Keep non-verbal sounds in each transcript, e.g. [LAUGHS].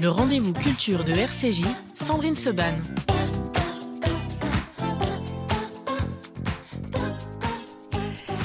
Le rendez-vous culture de RCJ, Sandrine Seban.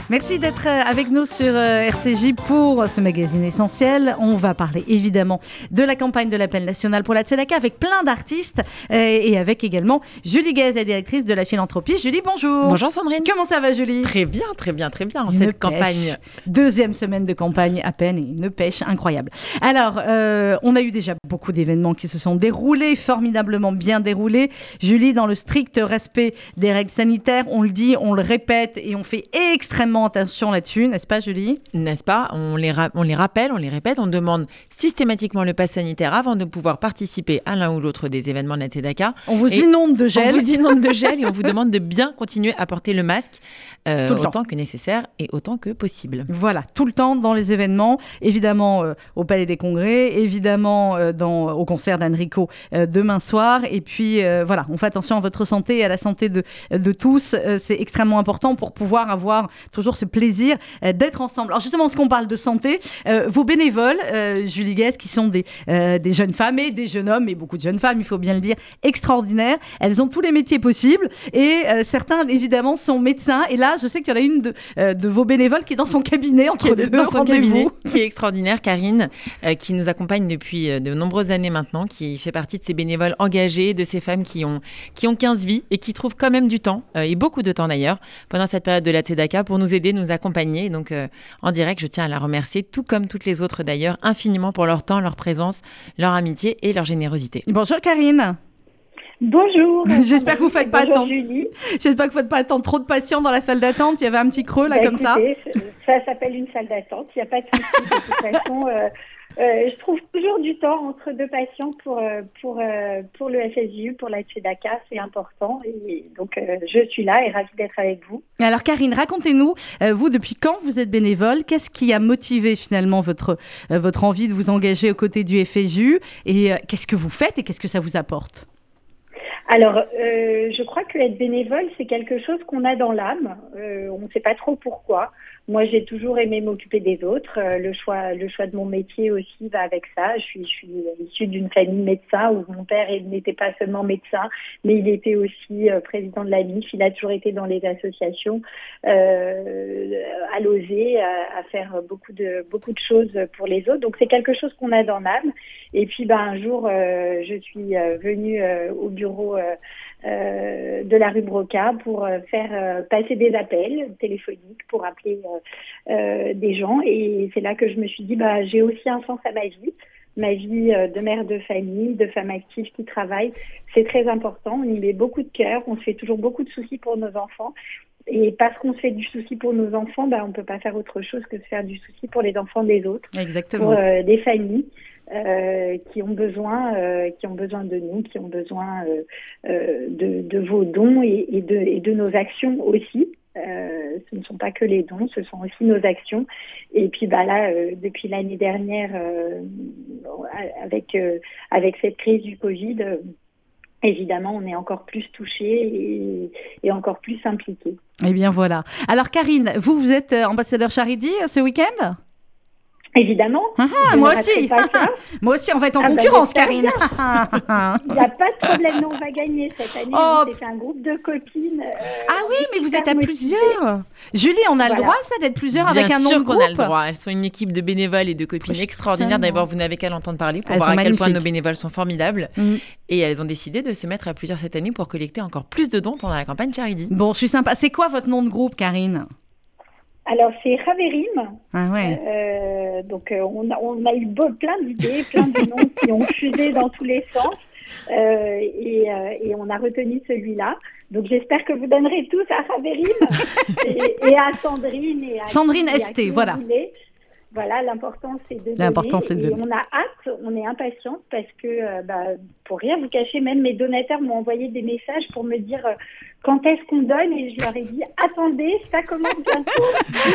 Merci d'être euh, avec nous sur euh, RCJ pour ce magazine essentiel. On va parler évidemment de la campagne de l'appel national pour la Tzedaka avec plein d'artistes euh, et avec également Julie Gaz, la directrice de la philanthropie. Julie, bonjour. Bonjour Sandrine. Comment ça va Julie? Très bien, très bien, très bien. Une cette pêche. campagne. Deuxième semaine de campagne à peine et une pêche incroyable. Alors, euh, on a eu déjà beaucoup d'événements qui se sont déroulés, formidablement bien déroulés. Julie, dans le strict respect des règles sanitaires, on le dit, on le répète et on fait extrêmement attention là-dessus, n'est-ce pas Julie? N'est-ce pas? On les, on les rappelle, on les répète, on demande systématiquement le pass sanitaire avant de pouvoir participer à l'un ou l'autre des événements de la TEDACA. On vous Et inonde de gel. On vous inonde de gel et on vous [LAUGHS] demande de bien continuer à porter le masque euh, Tout le temps. autant que nécessaire et autant que possible. Voilà, tout le temps dans les événements, évidemment euh, au Palais des Congrès, évidemment euh, dans, au concert d'Enrico euh, demain soir. Et puis voilà, on fait attention à votre santé et à la santé de, de tous. C'est extrêmement important pour pouvoir avoir toujours ce plaisir euh, d'être ensemble. Alors justement, ce qu'on parle de santé, euh, vos bénévoles, euh, Julie Guest, qui sont des, des jeunes femmes et des jeunes hommes, et beaucoup de jeunes femmes, il faut bien le dire, extraordinaires. Elles ont tous les métiers possibles et certains, évidemment, sont médecins. Et là, je sais qu'il y en a une de, de vos bénévoles qui est dans son cabinet entre deux dans son rendez-vous. cabinet, qui est extraordinaire, Karine, qui nous accompagne depuis de nombreuses années maintenant, qui fait partie de ces bénévoles engagés, de ces femmes qui ont, qui ont 15 vies et qui trouvent quand même du temps, et beaucoup de temps d'ailleurs, pendant cette période de la Tzedaka pour nous aider, nous accompagner. Donc euh, en direct, je tiens à la remercier, tout comme toutes les autres d'ailleurs, infiniment pour leur temps, leur présence, leur amitié et leur générosité. Bonjour Karine. Bonjour. [LAUGHS] J'espère que vous faites pas. Julie. J'espère que vous ne faites pas attendre trop de patients dans la salle d'attente. Il y avait un petit creux là Bah, comme ça. écoutez, Ça s'appelle une salle d'attente. Il n'y a pas de souci. De toute [LAUGHS] façon, euh, euh, je trouve toujours du temps entre deux patients pour euh, pour euh, pour le FSU, pour la Tzedaka. C'est important. Et donc, euh, je suis là et ravie d'être avec vous. Alors Karine, racontez-nous, euh, vous depuis quand vous êtes bénévole? Qu'est-ce qui a motivé finalement votre, votre envie de vous engager aux côtés du FSU Et qu'est-ce que vous faites et qu'est-ce que ça vous apporte? Alors, je crois que être bénévole, c'est quelque chose qu'on a dans l'âme. On ne sait pas trop pourquoi. Moi, j'ai toujours aimé m'occuper des autres. Euh, le choix, le choix de mon métier aussi va avec ça. Je suis, je suis issue d'une famille médecin où mon père n'était pas seulement médecin, mais il était aussi euh, président de la MIF. Il a toujours été dans les associations, euh, à l'oser, à, à faire beaucoup de beaucoup de choses pour les autres. Donc, c'est quelque chose qu'on a dans l'âme. Et puis, ben, un jour, euh, je suis euh, venue euh, au bureau euh, de la rue Broca pour euh, faire euh, passer des appels téléphoniques pour appeler des gens. Et c'est là que je me suis dit, bah, j'ai aussi un sens à ma vie. Ma vie de mère de famille, de femme active qui travaille, c'est très important. On y met beaucoup de cœur. On se fait toujours beaucoup de soucis pour nos enfants. Et parce qu'on se fait du souci pour nos enfants, bah, on ne peut pas faire autre chose que de faire du souci pour les enfants des autres Exactement. pour euh, des familles euh, qui ont besoin, euh, qui ont besoin de nous, qui ont besoin euh, de, vos dons et, de, nos actions aussi. Ce ne sont pas que les dons, ce sont aussi nos actions. Et puis bah là, depuis l'année dernière, avec cette crise du Covid, évidemment, on est encore plus touché et, encore plus impliqué. Eh bien voilà. Alors Karine, vous, vous êtes ambassadeur Charity ce week-end? Évidemment. Ah, ne moi aussi. ça. Moi aussi, on va être en Ah bah, concurrence, Karine. Il n'y a pas de problème, nous on va gagner cette année. Oh. Fait un groupe de copines. euh, ah oui, mais vous êtes à motivées. plusieurs. Julie, on a le droit, ça, d'être plusieurs Bien avec un nom sûr de qu'on groupe a le droit. Elles sont une équipe de bénévoles et de copines extraordinaires. D'abord, vous n'avez qu'à l'entendre parler pour Elles voir sont à quel point nos bénévoles sont formidables. Mm. Et elles ont décidé de se mettre à plusieurs cette année pour collecter encore plus de dons pendant la campagne Charity. Bon, je suis sympa. C'est quoi votre nom de groupe, Karine? Alors c'est Raverim. Ah ouais. Euh, donc euh, on, a, on a eu beau- plein d'idées, plein de noms qui ont fusé dans tous les sens. Euh, et, euh, et on a retenu celui-là. Donc j'espère que vous donnerez tous à Raverim [LAUGHS] et, et à Sandrine et à Sandrine qui- à ST, voilà. Voilà, l'important c'est de. L'important, c'est de on a hâte, on est impatiente parce que, euh, bah, pour rien vous cacher, même mes donateurs m'ont envoyé des messages pour me dire quand est-ce qu'on donne Et je leur ai dit, attendez, ça commence bientôt.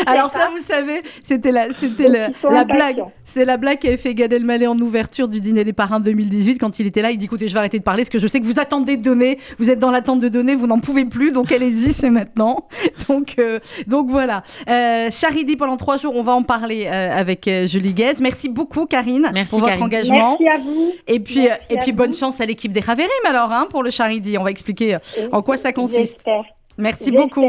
Alors ça, vous savez, c'était la, c'était la, la blague. C'est la blague qu'avait fait Gad Elmaleh en ouverture du dîner des parrains 2018 quand il était là. Il dit, écoutez, je vais arrêter de parler parce que je sais que vous attendez de donner, vous êtes dans l'attente de donner, vous n'en pouvez plus, donc allez-y, c'est maintenant. [LAUGHS] Donc, euh, donc voilà. Euh, Charidi, pendant trois jours, on va en parler euh, avec euh, Julie Guez. Merci beaucoup, Karine, Merci, pour votre Karine. engagement. Merci à vous. Et puis, Merci et puis vous. bonne chance à l'équipe des Raverim alors hein, pour le Charidi. On va expliquer euh, en quoi ça consiste. Merci beaucoup.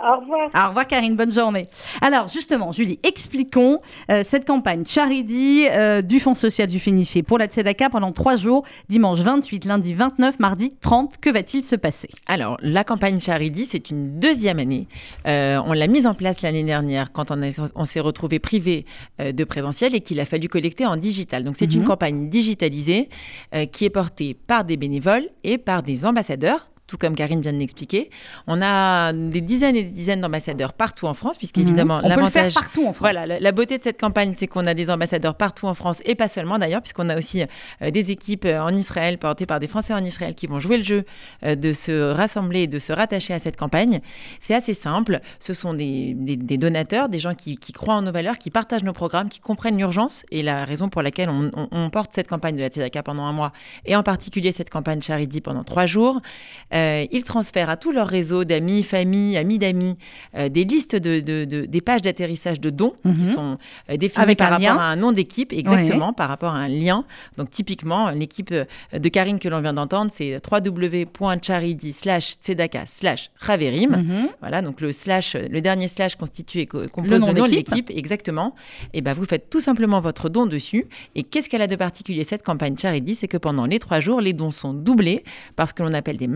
Au revoir. Au revoir Karine, bonne journée. Alors justement, Julie, expliquons euh, cette campagne Charity euh, du Fonds social du Fénifé pour la Tzedaka pendant trois jours, dimanche 28, lundi 29, mardi 30. Que va-t-il se passer? Alors, la campagne Charity, c'est une deuxième année. Euh, on l'a mise en place l'année dernière quand on, s'est retrouvé privé euh, de présentiel et qu'il a fallu collecter en digital. Donc, c'est Mhm. une campagne digitalisée euh, qui est portée par des bénévoles et par des ambassadeurs. Tout comme Karine vient de l'expliquer, on a des dizaines et des dizaines d'ambassadeurs partout en France, puisqu'évidemment, on peut le faire l'avantage, partout en France. voilà, la, la beauté de cette campagne, c'est qu'on a des ambassadeurs partout en France et pas seulement d'ailleurs, puisqu'on a aussi euh, des équipes euh, en Israël portées par des Français en Israël qui vont jouer le jeu euh, de se rassembler et de se rattacher à cette campagne. C'est assez simple. Ce sont des, des- des donateurs, des gens qui, qui croient en nos valeurs, qui partagent nos programmes, qui comprennent l'urgence et la raison pour laquelle on, on- on porte cette campagne de la Tzedaka pendant un mois et en particulier cette campagne Charity pendant trois jours. Euh, ils transfèrent à tout leur réseau d'amis, familles, amis d'amis, euh, des listes de, de- de- des pages d'atterrissage de dons Mhm. qui sont euh, définies Avec par rapport lien. à un nom d'équipe, exactement, par rapport à un lien. Donc typiquement, l'équipe de Karine que l'on vient d'entendre, c'est www.charity slash tzedaka slash raverim. Mhm. Voilà, donc le slash, le dernier slash constitue et co- compose Le nom nom, de l'équipe, exactement. Et ben vous faites tout simplement votre don dessus. Et qu'est-ce qu'elle a de particulier cette campagne Charity? C'est que pendant les trois jours, les dons sont doublés parce que l'on appelle des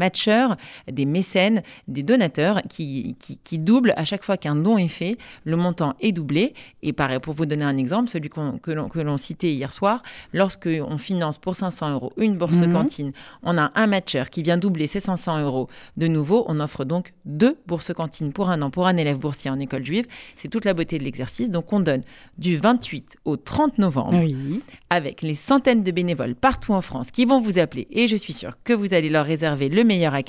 des mécènes, des donateurs qui, qui, qui doublent à chaque fois qu'un don est fait. Le montant est doublé. Et pareil, pour vous donner un exemple, celui qu'on- que l'on citait hier soir, lorsque on finance pour 500 euros une bourse Mhm. cantine, on a un matcheur qui vient doubler ces 500 euros de nouveau. On offre donc deux bourses cantines pour un an pour un élève boursier en école juive. C'est toute la beauté de l'exercice. Donc on donne du 28 au 30 novembre Oui. avec les centaines de bénévoles partout en France qui vont vous appeler et je suis sûre que vous allez leur réserver le meilleur accueil.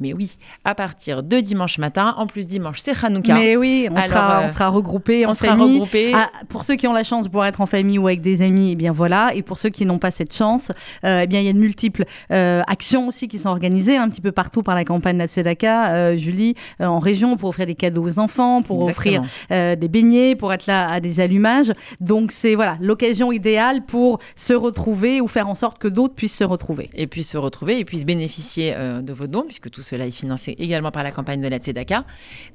Mais oui, à partir de dimanche matin, en plus dimanche c'est Hanouka. Mais oui, on, Alors, sera, euh, on sera regroupés en on sera famille. regroupés. Ah, pour ceux qui ont la chance de pouvoir être en famille ou avec des amis, eh bien voilà. Et pour ceux qui n'ont pas cette chance, euh, eh bien il y a de multiples euh, actions aussi qui sont organisées un petit peu partout par la campagne de la Tzedaka, euh, Julie, euh, en région pour offrir des cadeaux aux enfants, pour Exactement. offrir des beignets, pour être là à des allumages. Donc c'est voilà l'occasion idéale pour se retrouver ou faire en sorte que d'autres puissent se retrouver. et puissent se retrouver et puissent bénéficier de vos dons, puisque tout cela est financé également par la campagne de la Tzedaka.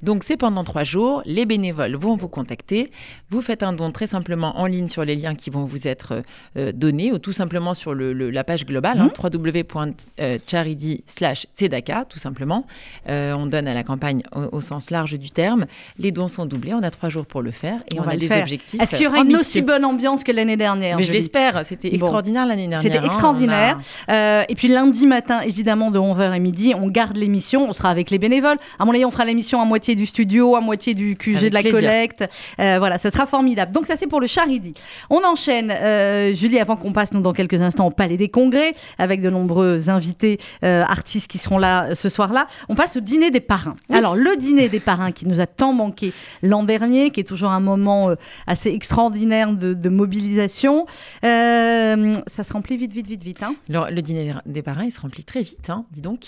Donc c'est pendant trois jours, les bénévoles vont vous contacter, vous faites un don très simplement en ligne sur les liens qui vont vous être euh, donnés, ou tout simplement sur le- le- la page globale, hein, www.charity slash Tzedaka, tout simplement. Euh, on donne à la campagne au, au sens large du terme. Les dons sont doublés, on a trois jours pour le faire, et On on, va a des faire. objectifs Est-ce qu'il y aura une aussi bonne ambiance que l'année dernière Mais je l'espère, c'était Bon. extraordinaire l'année dernière. C'était hein, extraordinaire. a- Euh, et puis lundi matin, évidemment, de 11h à midi, on garde l'émission. On sera avec les bénévoles. À mon avis, on fera l'émission à moitié du studio, à moitié du QG Avec de la plaisir. collecte. Euh, voilà, ce sera formidable. Donc ça, c'est pour le Charidi. On enchaîne, euh, Julie, avant qu'on passe, nous, dans quelques instants, au Palais des Congrès, avec de nombreux invités euh, artistes qui seront là ce soir-là. On passe au dîner des parrains. Alors, le dîner des parrains qui nous a tant manqué l'an dernier, qui est toujours un moment assez extraordinaire de, de mobilisation. Ça se remplit vite, vite, vite, vite. Hein Le, le dîner des parrains, il se remplit très vite, hein, dis donc.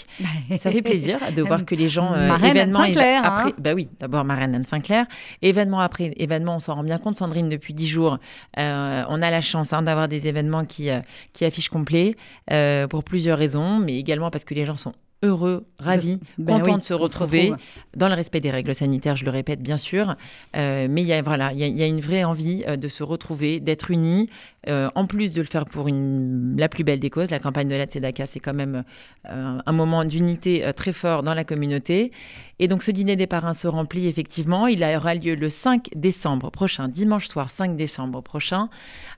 Ça fait plaisir de [LAUGHS] voir que les gens, euh, Marraine Anne Sinclair, hein. après, bah oui, d'abord Marraine Anne Sinclair, événement après événement, on s'en rend bien compte, Sandrine, depuis dix jours, euh, on a la chance hein, d'avoir des événements qui, euh, qui affichent complet euh, pour plusieurs raisons, mais également parce que les gens sont heureux, ravis, Ben contents oui, de se retrouver retrouve. dans le respect des règles sanitaires, je le répète bien sûr, Euh, mais il y a voilà, il y, a- il y a une vraie envie de se retrouver, d'être unis, euh, en plus de le faire pour une, la plus belle des causes. La campagne de la Tzedaka, c'est quand même euh, un moment d'unité euh, très fort dans la communauté. Et donc ce dîner des parrains se remplit effectivement. Il aura lieu le 5 décembre prochain, dimanche soir 5 décembre prochain,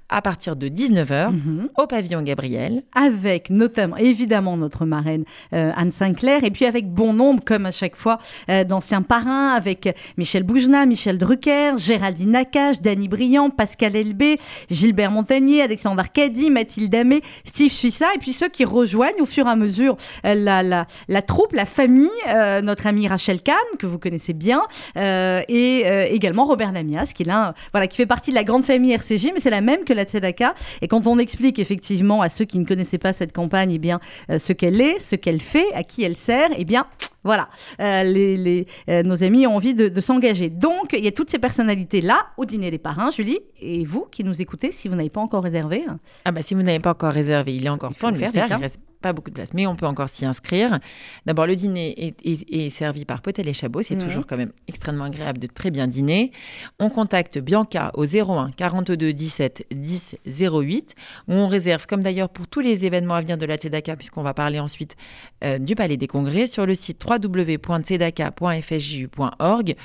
à partir de 19h Mhm. au pavillon Gabriel. avec notamment, évidemment, notre marraine euh, Anne Sinclair, et puis avec bon nombre, comme à chaque fois, euh, d'anciens parrains, avec Michel Boujna, Michel Drucker, Géraldine Nakache, Dany Briand, Pascal Elbé, Gilbert Montagnier, Alexandre Arcadi, Mathilde Amé, Steve Suissa, et puis ceux qui rejoignent au fur et à mesure euh, la, la, la troupe, la famille, euh, notre amie Rachel Kahn, que vous connaissez bien, euh, et également Robert Namias, qui, l'un, voilà, qui fait partie de la grande famille RCJ, mais c'est la même que la Tzedaka. Et quand on explique effectivement à ceux qui ne connaissaient pas cette campagne, eh bien, ce qu'elle est, ce qu'elle fait, à qui elle sert, eh bien, voilà, les, les, nos amis ont envie de, de s'engager. Donc, il y a toutes ces personnalités-là au dîner des parrains, Julie, et vous qui nous écoutez, si vous n'avez pas encore réservé. hein, Ah bah si vous n'avez pas encore réservé, il est encore temps de le faire faire. Il reste pas beaucoup de place, mais on peut encore s'y inscrire. D'abord, le dîner est, est- est servi par Potel et Chabot. C'est Mhm. toujours quand même extrêmement agréable de très bien dîner. On contacte Bianca au 01 42 17 10 08, où on réserve, comme d'ailleurs pour tous les événements à venir de la Tzedaka, puisqu'on va parler ensuite euh, du Palais des Congrès, sur le site www.tzedaka.fsju.org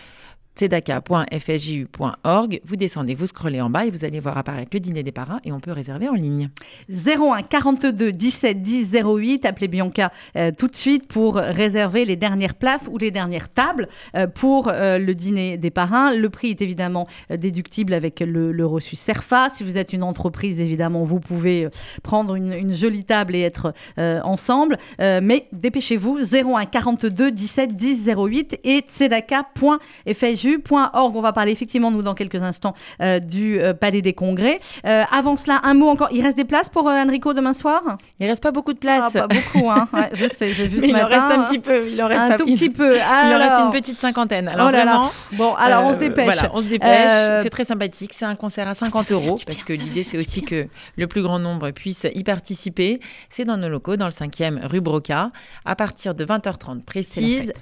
tzedaka.fsju.org. Vous descendez, vous scrollez en bas et vous allez voir apparaître le dîner des parrains et on peut réserver en ligne. 01 42 17 10 08. Appelez Bianca euh, tout de suite pour réserver les dernières places ou les dernières tables euh, pour euh, le dîner des parrains. Le prix est évidemment déductible avec le, reçu CERFA. Si vous êtes une entreprise, évidemment, vous pouvez prendre une, une jolie table et être ensemble. Mais dépêchez-vous 01 42 17 10 08 et tzedaka.fju.org. On va parler effectivement, nous, dans quelques instants, euh, du euh, Palais des Congrès. Euh, avant cela, un mot encore. Il reste des places pour Enrico demain soir? Il reste pas beaucoup de place. Ah, Pas beaucoup, hein. Ouais, je sais, j'ai vu [LAUGHS] Mais ce il en reste un petit peu. Il en reste un pas- tout petit peu. [LAUGHS] Il en reste une petite cinquantaine. Alors Oh là là. vraiment. Bon, alors on se dépêche. Voilà, on se dépêche. C'est très sympathique. C'est un concert à ça 50 va faire euros parce bien, que l'idée c'est aussi bien. que le plus grand nombre puisse y participer. C'est dans nos locaux, dans le 5e rue Broca, à partir de 20h30 précise.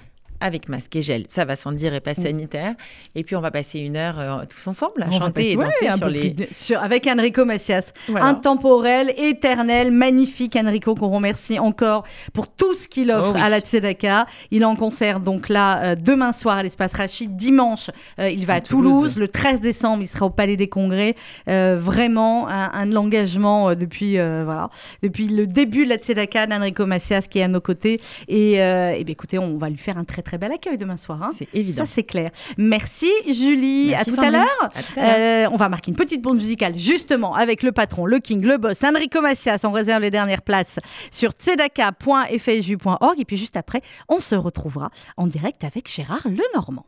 Avec masque et gel, ça va sans dire et pas sanitaire. Et puis on va passer une heure euh, tous ensemble à On chanter passer- et danser un sur les. de- sur- avec Enrico Macias. Voilà. Intemporel, éternel, magnifique Enrico qu'on remercie encore pour tout ce qu'il offre Oh oui. à la Tzedaka. Il est en concert donc là euh, demain soir à l'espace Rachid, dimanche euh, il va à, À Toulouse. Toulouse. le 13 décembre il sera au Palais des Congrès. Vraiment un, un engagement depuis voilà depuis le début de la Tzedaka d'Enrico Macias qui est à nos côtés et, euh, eh bien, écoutez on va lui faire un très très bel accueil demain soir. hein. C'est évident. Ça c'est clair. Merci Julie, Merci, à tout à l'heure. À tout à l'heure. Euh, on va marquer une petite pause musicale justement avec le patron, le king, le boss, Enrico Macias. On réserve les dernières places sur tzedaka.fsju.org et puis juste après, on se retrouvera en direct avec Gérard Lenormand.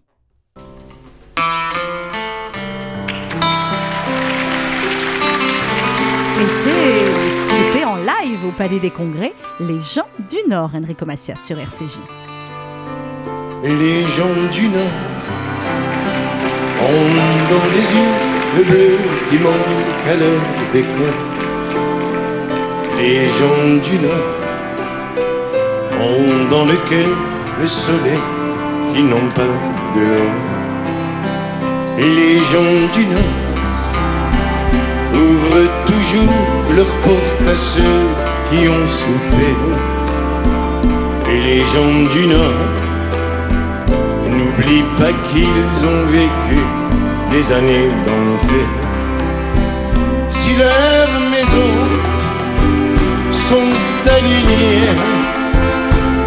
Et c'est- c'était en live au Palais des Congrès, les gens du Nord, Enrico Macias sur RCJ. Les gens du Nord ont dans les yeux le bleu qui manque à leur décor. Les gens du Nord ont dans le cœur le soleil qui n'ont pas dehors. Les gens du Nord ouvrent toujours leurs portes à ceux qui ont souffert. Les gens du Nord N'oublie pas qu'ils ont vécu des années d'enfer. Si leurs maisons sont alignées,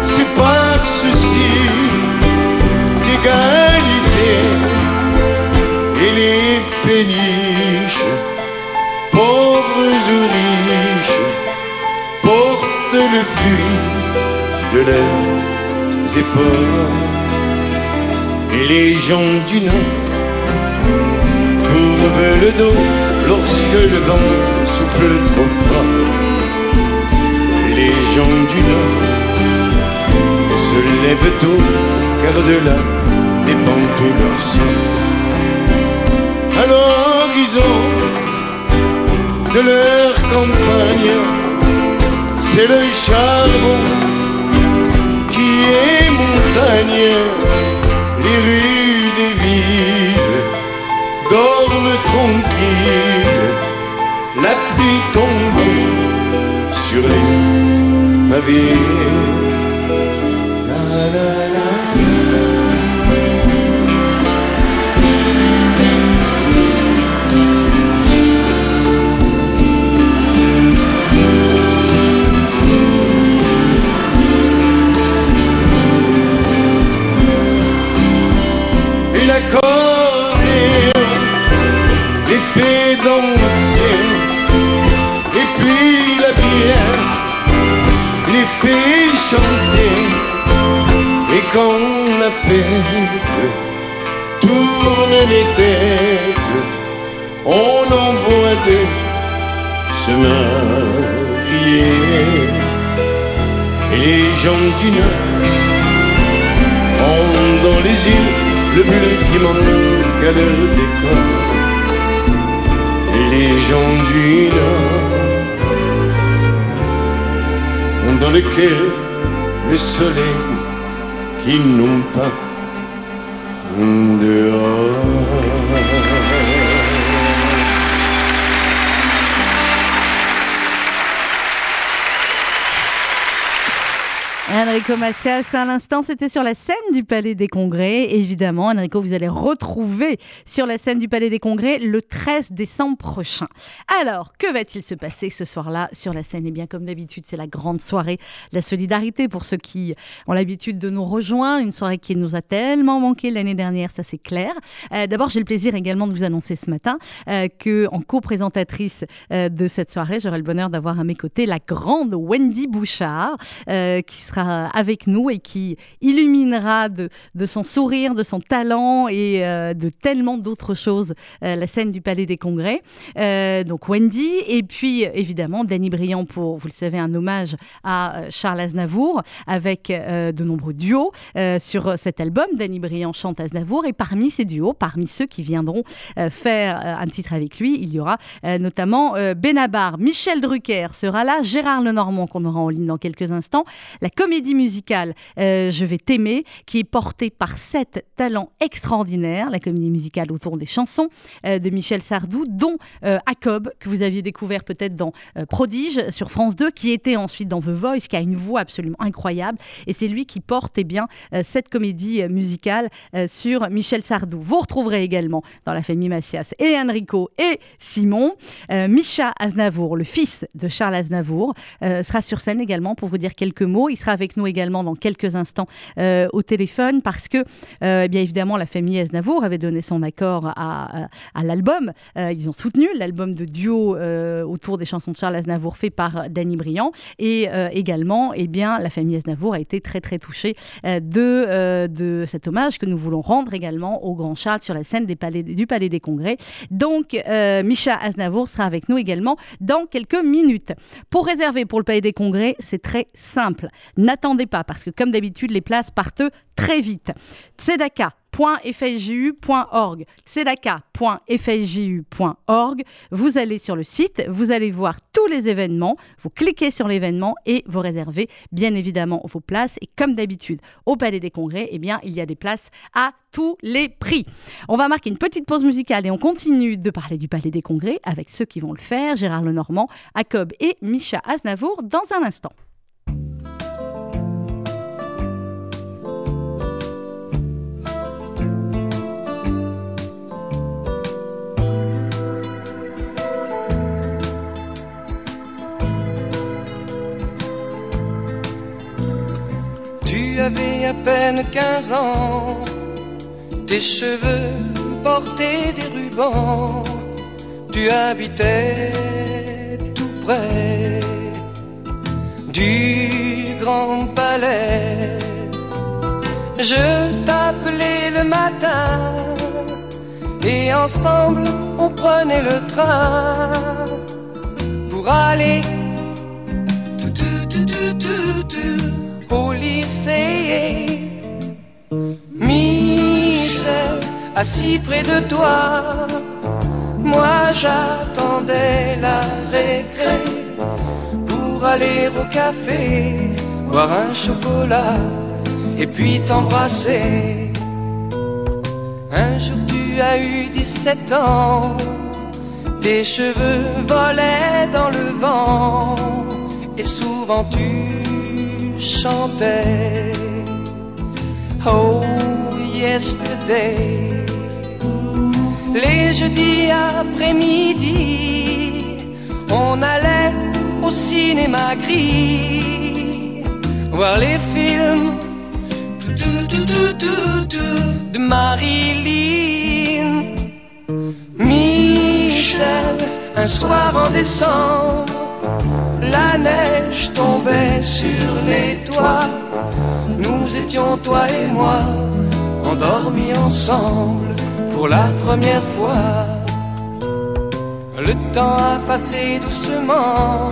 c'est par souci d'égalité. Et les péniches, pauvres ou riches, portent le fruit de leurs efforts. Les gens du Nord courbent le dos lorsque le vent souffle trop fort. Les gens du Nord se lèvent tôt car de là dépend tout leur. À l'horizon de leur campagne, c'est le charbon qui est montagne les rues des villes dorment tranquilles, la pluie tombe sur les pavés. Enrico à l'instant, c'était sur la scène du Palais des Congrès. évidemment, Enrico, vous allez retrouver sur la scène du Palais des Congrès le 13 décembre prochain. Alors, que va-t-il se passer ce soir-là sur la scène? Eh bien, comme d'habitude, c'est la grande soirée, la solidarité pour ceux qui ont l'habitude de nous rejoindre. Une soirée qui nous a tellement manqué l'année dernière, ça c'est clair. Euh, d'abord, j'ai le plaisir également de vous annoncer ce matin euh, que, en co-présentatrice euh, de cette soirée, j'aurai le bonheur d'avoir à mes côtés la grande Wendy Bouchard, qui sera avec nous et qui illuminera de, son sourire, de son talent et euh, de tellement d'autres choses euh, la scène du Palais des Congrès. Euh, donc Wendy et puis évidemment Danny Briand pour, vous le savez, un hommage à Charles Aznavour avec de nombreux duos sur cet album. Danny Briand chante Aznavour et parmi ces duos, parmi ceux qui viendront faire un titre avec lui, il y aura notamment Benabar, Michel Drucker sera là, Gérard Lenormand qu'on aura en ligne dans quelques instants, la comédie musicale euh, Je vais t'aimer, qui est portée par sept talents extraordinaires, la comédie musicale autour des chansons euh, de Michel Sardou, dont euh, Jacob, que vous aviez découvert peut-être dans Prodige sur France 2, qui était ensuite dans The Voice, qui a une voix absolument incroyable. Et c'est lui qui porte eh bien, cette comédie musicale sur Michel Sardou. Vous retrouverez également dans la famille Macias et Enrico et Simon, Micha Aznavour, le fils de Charles Aznavour, sera sur scène également pour vous dire quelques mots. Il sera avec nous également dans quelques instants euh, au téléphone parce que, euh, bien évidemment, la famille Aznavour avait donné son accord à, l'album. Euh, ils ont soutenu l'album de duo autour des chansons de Charles Aznavour fait par Danny Briand. Et également, eh bien, la famille Aznavour a été très très touchée de, cet hommage que nous voulons rendre également au grand Charles sur la scène du Palais des Congrès. Donc, Micha Aznavour sera avec nous également dans quelques minutes. Pour réserver pour le Palais des Congrès, c'est très simple n'attendez pas, parce que comme d'habitude, les places partent très vite. tzedaka.fsju.org, tzedaka.fsju.org. Vous allez sur le site, vous allez voir tous les événements, vous cliquez sur l'événement et vous réservez bien évidemment vos places. Et comme d'habitude, au Palais des Congrès, eh bien, il y a des places à tous les prix. On va marquer une petite pause musicale et on continue de parler du Palais des Congrès avec ceux qui vont le faire, Gérard Lenormand, Jacob et Micha Aznavour dans un instant. Avais à peine 15 ans, tes cheveux portaient des rubans, tu habitais tout près du grand palais. Je t'appelais le matin et ensemble on prenait le train pour aller. Tout, tout, tout, tout, tout, tout au lycée. Michel, assis près de toi, moi j'attendais la récré pour aller au café, boire un chocolat et puis t'embrasser. Un jour tu as eu 17 ans, tes cheveux volaient dans le vent et souvent tu chantait. Oh, yesterday. Les jeudis après-midi, on allait au cinéma gris voir les films de Marilyn. Michel, un soir en décembre la neige tombait sur les toits. Nous étions, toi et moi, en endormis ensemble pour la première fois. Le temps a passé doucement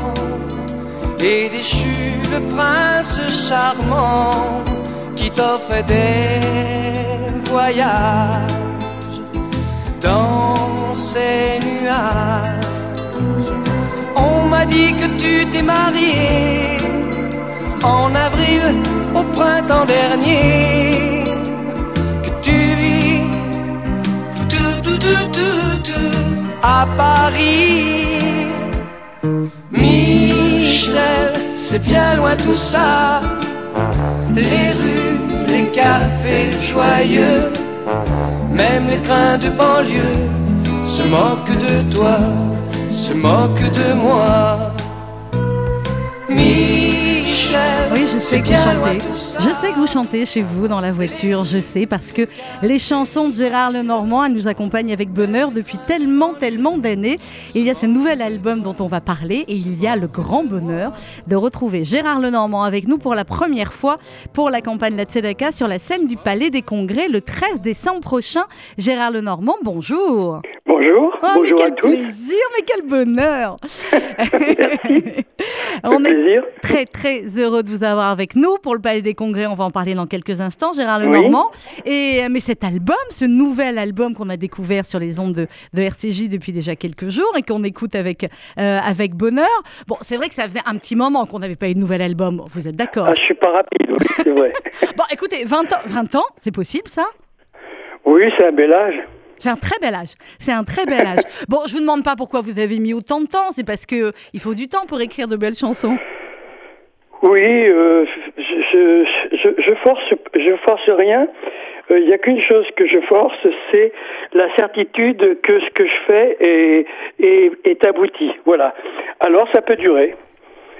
et déchu le prince charmant qui t'offrait des voyages dans ces nuages. Dit que tu t'es marié en avril au printemps dernier, que tu vis à Paris. Michel, c'est bien loin tout ça, les rues, les cafés joyeux, même les trains de banlieue se moquent de toi, se moquent de moi. Michel, Oui, je sais que vous chantez. Je sais que vous chantez chez vous dans la voiture, je sais, parce que les chansons de Gérard Lenormand, elles nous accompagnent avec bonheur depuis tellement, tellement d'années. Il y a ce nouvel album dont on va parler et il y a le grand bonheur de retrouver Gérard Lenormand avec nous pour la première fois pour la campagne La Tzedaka sur la scène du Palais des Congrès le 13 décembre prochain. Gérard Lenormand, bonjour. Bonjour, Oh, bonjour à quel tous. plaisir, mais quel bonheur On [LAUGHS] On est plaisir. très très heureux de vous avoir avec nous pour le Palais des Congrès. On va en parler dans quelques instants, Gérard Oui. Lenormand. Et mais cet album, ce nouvel album qu'on a découvert sur les ondes de, de RCJ depuis déjà quelques jours et qu'on écoute avec euh, avec bonheur. Bon, c'est vrai que ça faisait un petit moment qu'on n'avait pas eu de nouvel album. Vous êtes d'accord? Ah, je suis pas rapide, oui, c'est vrai. [LAUGHS] Bon, écoutez, 20 ans, 20 ans, c'est possible ça? Oui, c'est un bel âge. C'est un très bel âge. C'est un très bel âge. Bon, je vous demande pas pourquoi vous avez mis autant de temps. C'est parce que il faut du temps pour écrire de belles chansons. Oui, euh, je, je, force, je force rien. Euh, Il n'y a qu'une chose que je force, c'est la certitude que ce que je fais est, est, abouti. Voilà. Alors ça peut durer.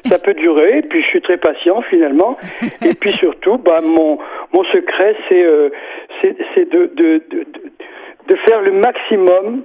Ça peut durer, et puis je suis très patient finalement. Et puis surtout, bah, mon, mon secret, c'est euh, c'est de, de, faire le maximum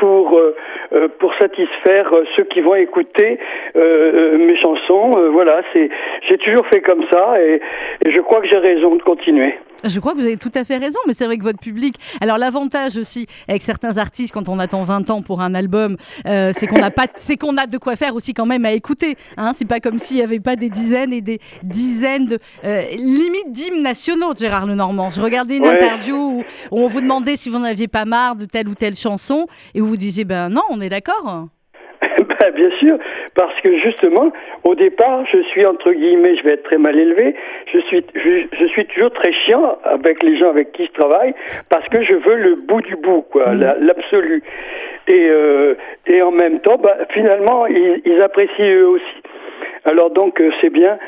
pour euh, euh, pour satisfaire euh, ceux qui vont écouter euh, mes chansons. Euh, voilà, c'est j'ai toujours fait comme ça et, et je crois que j'ai raison de continuer. Je crois que vous avez tout à fait raison, mais c'est vrai que votre public. Alors l'avantage aussi avec certains artistes quand on attend 20 ans pour un album, euh, c'est qu'on a pas, [LAUGHS] c'est qu'on a de quoi faire aussi quand même à écouter. Hein c'est pas comme s'il y avait pas des dizaines et des dizaines de euh, limite d'hymnes nationaux de Gérard Lenormand. Je regardais une Ouais. interview où, où on vous demandait si vous n'en aviez pas marre de telle ou telle chanson et où vous disiez ben non, on est d'accord. [LAUGHS] Ben, bien sûr, parce que justement, au départ, je suis entre guillemets, je vais être très mal élevé, je suis, je, je suis toujours très chiant avec les gens avec qui je travaille, parce que je veux le bout du bout, quoi, la- l'absolu. Et, euh, et en même temps, bah, finalement, ils, ils apprécient eux aussi. Alors donc, euh, c'est bien.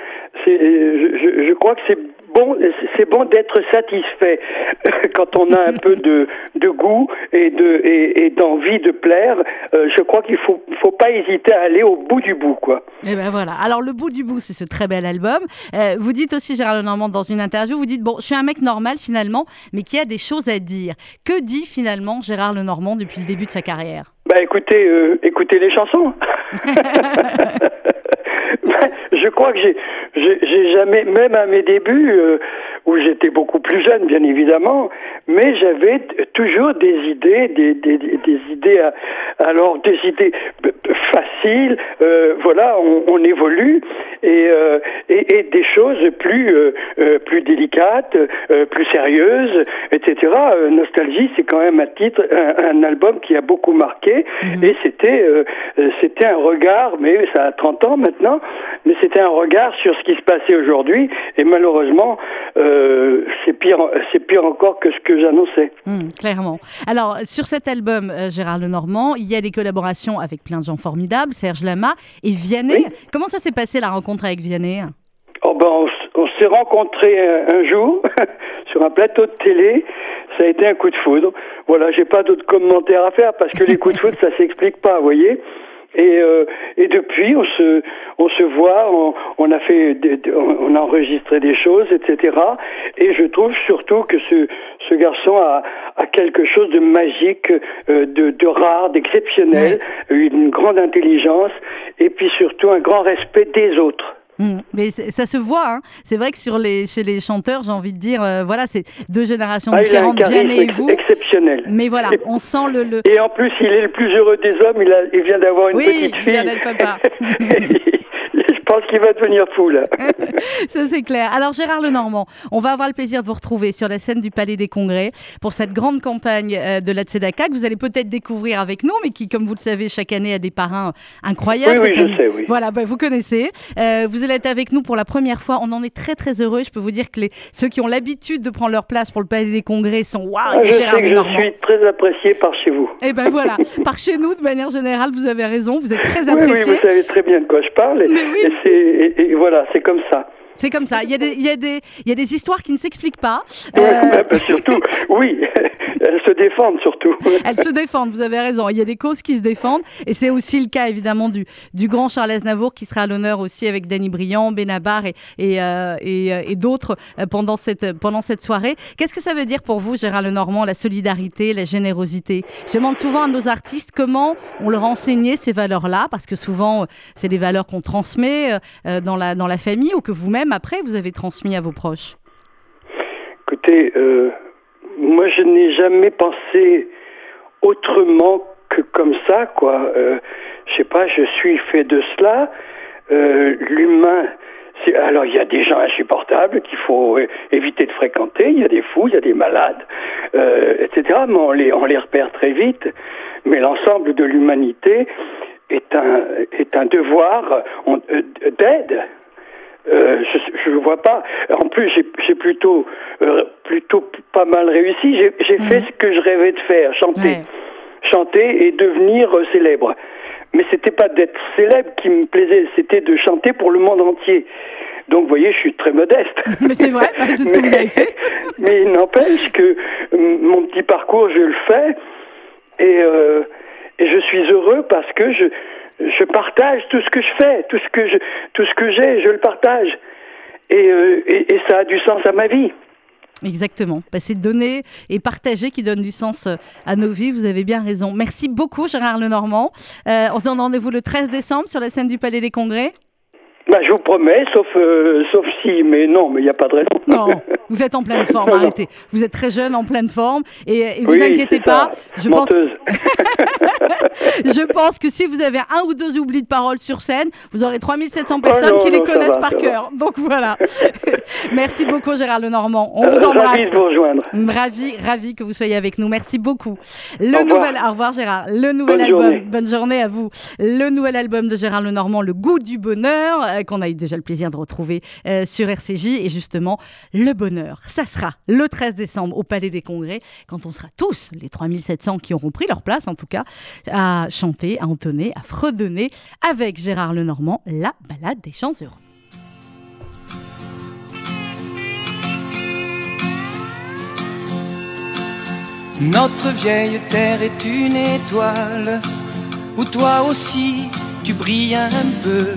Je- je crois que c'est bon, c'est bon d'être satisfait [LAUGHS] quand on a un peu de, de goût et de et, et d'envie de plaire. Euh, je crois qu'il faut faut pas hésiter à aller au bout du bout, quoi. Et ben voilà. Alors le bout du bout, c'est ce très bel album. Euh, vous dites aussi Gérard Lenormand dans une interview, vous dites bon, je suis un mec normal finalement, mais qui a des choses à dire. Que dit finalement Gérard Lenormand depuis le début de sa carrière? Bah écoutez, euh, écoutez les chansons. [LAUGHS] [LAUGHS] Ben, je crois que j'ai, j'ai, j'ai jamais, même à mes débuts, euh, où j'étais beaucoup plus jeune, bien évidemment, mais j'avais toujours des idées, des, des, des des idées, à- alors des idées faciles. euh, voilà, on, on évolue et, euh, et, et des choses plus, euh, euh, plus délicates, euh, plus sérieuses, etc. Euh, Nostalgie, c'est quand même un titre, un, un album qui a beaucoup marqué et c'était, euh, euh, c'était un regard, mais ça a 30 ans maintenant, mais c'était un regard sur ce qui se passait aujourd'hui et malheureusement, euh, c'est pire, c'est pire encore que ce que j'annonçais. Hum, Clairement. Alors sur cet album euh, Gérard Lenormand, il y a des collaborations avec plein de gens formidables, Serge Lama et Vianney. Oui. Comment ça s'est passé la rencontre avec Vianney? Oh ben, on, s'est rencontrés un, un jour [LAUGHS] sur un plateau de télé. Ça a été un coup de foudre. Voilà, j'ai pas d'autres commentaires à faire parce que les coups de foudre, ça s'explique pas, vous voyez. Et, euh, et depuis, on se, on se voit, on, on a fait, des- on a enregistré des choses, etc. Et je trouve surtout que ce, ce garçon a, a quelque chose de magique, euh, de, de rare, d'exceptionnel, une grande intelligence, et puis surtout un grand respect des autres. Mm. Mais ça se voit, hein. c'est vrai que sur les, chez les chanteurs, j'ai envie de dire, euh, voilà, c'est deux générations Ah, il a un différentes, Vianney et ex- vous. exceptionnel. Mais voilà, on sent le. le... Et en plus, il est le plus heureux des hommes. Il, a, il vient d'avoir une Oui, petite il fille. vient d'être papa. [LAUGHS] [LAUGHS] Je pense qu'il va devenir fou là. [LAUGHS] Ça, c'est clair. Alors, Gérard Lenormand, on va avoir le plaisir de vous retrouver sur la scène du Palais des Congrès pour cette grande campagne euh, de la Tzedaka que vous allez peut-être découvrir avec nous, mais qui, comme vous le savez, chaque année a des parrains incroyables. Oui, oui, je année- sais, oui. Voilà, bah, vous connaissez. Euh, vous allez être avec nous pour la première fois. On en est très, très heureux. Je peux vous dire que les, ceux qui ont l'habitude de prendre leur place pour le Palais des Congrès sont waouh, Ah, Gérard sais que je suis très apprécié par chez vous. Et ben voilà, [LAUGHS] par chez nous, de manière générale, vous avez raison, vous êtes très apprécié. oui, vous savez très bien de quoi je parle. Et, Mais oui. et c'est- et- et voilà, c'est comme ça. C'est comme ça. Il y, a des, il, y a des, il y a des histoires qui ne s'expliquent pas. Ouais, Euh, bah, surtout, [LAUGHS] oui, [LAUGHS] elles se défendent surtout. [LAUGHS] Elles se défendent, vous avez raison. Il y a des causes qui se défendent. Et c'est aussi le cas, évidemment, du, du grand Charles Aznavour qui sera à l'honneur aussi avec Danny Briand, Benabar et, et, euh, et, euh, et d'autres pendant cette, pendant cette soirée. Qu'est-ce que ça veut dire pour vous, Gérard Lenormand, la solidarité, la générosité? Je demande souvent à nos artistes comment on leur a enseigné ces valeurs-là, parce que souvent, c'est des valeurs qu'on transmet dans, la, dans la famille ou que vous-même, après, vous avez transmis à vos proches. Écoutez, euh, moi je n'ai jamais pensé autrement que comme ça, quoi. Euh, je sais pas, je suis fait de cela. Euh, L'humain, alors il y a des gens insupportables qu'il faut euh, éviter de fréquenter. Il y a des fous, il y a des malades, etc. Mais on les on les repère très vite. Mais l'ensemble de l'humanité est un est un devoir d'aide. Euh, je ne vois pas. En plus, j'ai plutôt, euh, plutôt pas mal réussi. J'ai j'ai fait ce que je rêvais de faire, chanter, chanter et devenir euh, célèbre. Mais c'était pas d'être célèbre qui me plaisait, c'était de chanter pour le monde entier. Donc, vous voyez, je suis très modeste. [LAUGHS] Mais c'est vrai, c'est ce que vous avez fait. [LAUGHS] Mais il n'empêche que mon petit parcours, je le fais et, euh, et je suis heureux parce que je, je partage tout ce que je fais, tout ce que je, tout ce que j'ai, je le partage. Et, euh, ça a du sens à ma vie. Exactement. Bah, c'est donner et partager qui donne du sens euh, à nos vies. Vous avez bien raison. Merci beaucoup, Gérard Lenormand. Euh, on se donne rendez-vous le 13 décembre sur la scène du Palais des Congrès. Bah, je vous promets, sauf, euh, sauf si, mais non, mais il n'y a pas de raison. Non, [LAUGHS] vous êtes en pleine forme, Non, non. arrêtez. Vous êtes très jeune, en pleine forme. Et, et vous Oui, inquiétez pas, ça. je pense, Menteuse. [LAUGHS] je pense que si vous avez un ou deux oublis de parole sur scène, vous aurez 3700 personnes Oh non, qui les connaissent va, par va. cœur. Donc voilà. [LAUGHS] Merci beaucoup, Gérard Lenormand. On vous Euh, embrasse. Ravi de vous rejoindre. Ravi, ravi que vous soyez avec nous. Merci beaucoup. Le Au revoir. nouvel, au revoir Gérard. Le nouvel Bonne album, journée. bonne journée à vous. Le nouvel album de Gérard Lenormand, Le goût du bonheur, euh, qu'on a eu déjà le plaisir de retrouver euh, sur RCJ. Et justement, le bonheur, ça sera le 13 décembre au Palais des Congrès, quand on sera tous, les 3700 qui auront pris leur place en tout cas, à chanter, à entonner, à fredonner avec Gérard Lenormand la balade des chants heureux. Notre vieille terre est une étoile où toi aussi tu brilles un peu.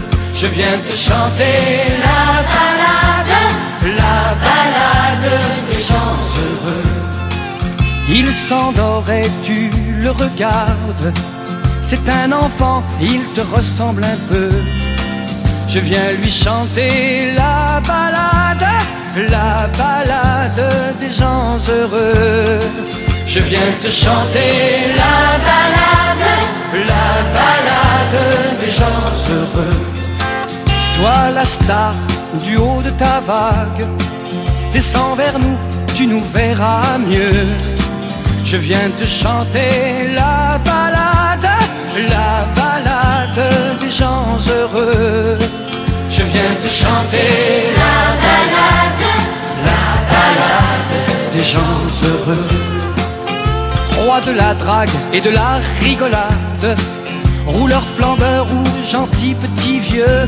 Je viens te chanter la balade, la balade des gens heureux. Il s'endort et tu le regardes, C'est un enfant, il te ressemble un peu. Je viens lui chanter la balade, la balade des gens heureux. Je viens te chanter la balade, la balade des gens heureux. Toi la star du haut de ta vague, descends vers nous, tu nous verras mieux. Je viens te chanter la balade, la balade des gens heureux. Je viens te chanter la balade, la balade des gens heureux. Roi de la drague et de la rigolade, rouleur flambeur ou gentil petit vieux.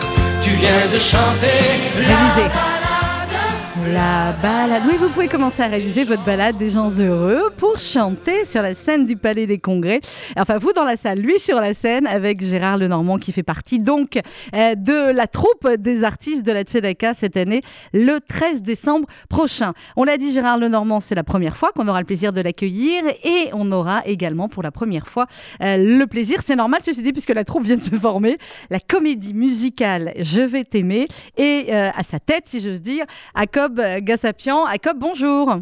Tu viens de chanter. La balade. Oui, vous pouvez commencer à réaliser votre balade des gens heureux pour chanter sur la scène du Palais des Congrès. Enfin, vous dans la salle, lui sur la scène avec Gérard Lenormand qui fait partie donc euh, de la troupe des artistes de la Tzedaka cette année, le 13 décembre prochain. On l'a dit, Gérard Lenormand, c'est la première fois qu'on aura le plaisir de l'accueillir et on aura également pour la première fois euh, le plaisir, c'est normal ceci dit, puisque la troupe vient de se former, la comédie musicale Je vais t'aimer et euh, à sa tête, si j'ose dire, Jacob Gassapian. Jacob, bonjour.